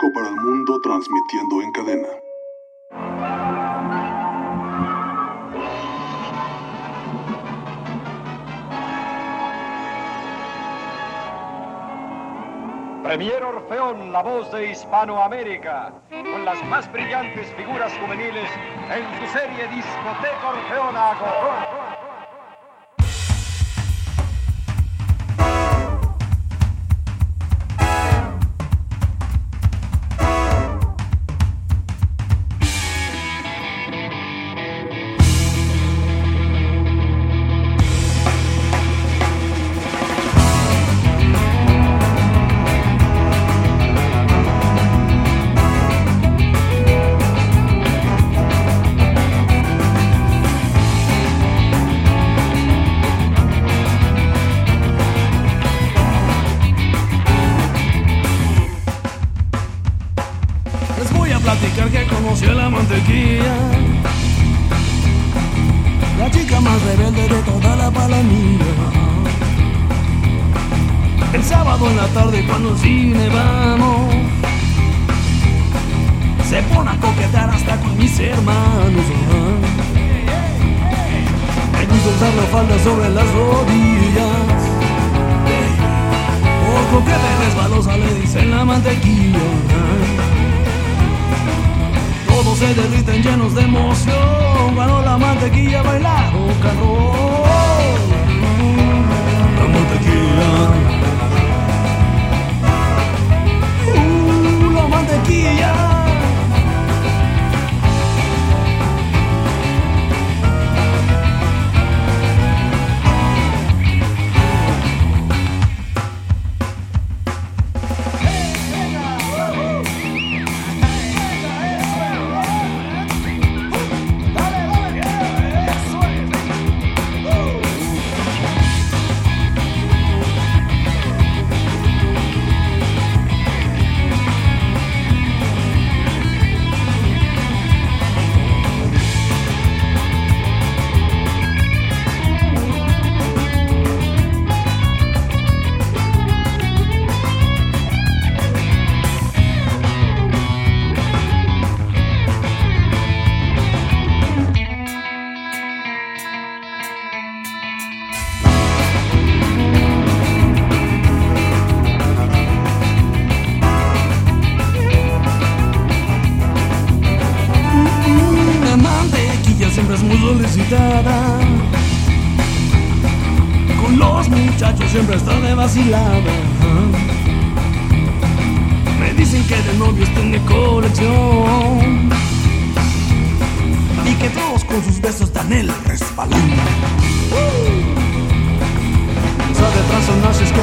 Para el mundo transmitiendo en cadena. Premier Orfeón, la voz de Hispanoamérica, con las más brillantes figuras juveniles en su serie Discoteca Orfeona. Platicar que conocí a la mantequilla. La chica más rebelde de toda la palanilla. El sábado en la tarde cuando al cine vamos. Se pone a coquetear hasta con mis hermanos. Me gusta usar la falda sobre las rodillas. Por que te resbalosa le dicen la mantequilla. Se derriten llenos de emoción. Cuando la mantequilla baila Con los muchachos siempre está de vacilada. Me dicen que de novios tiene colección. Y que todos con sus besos dan el respalón. Sabe es que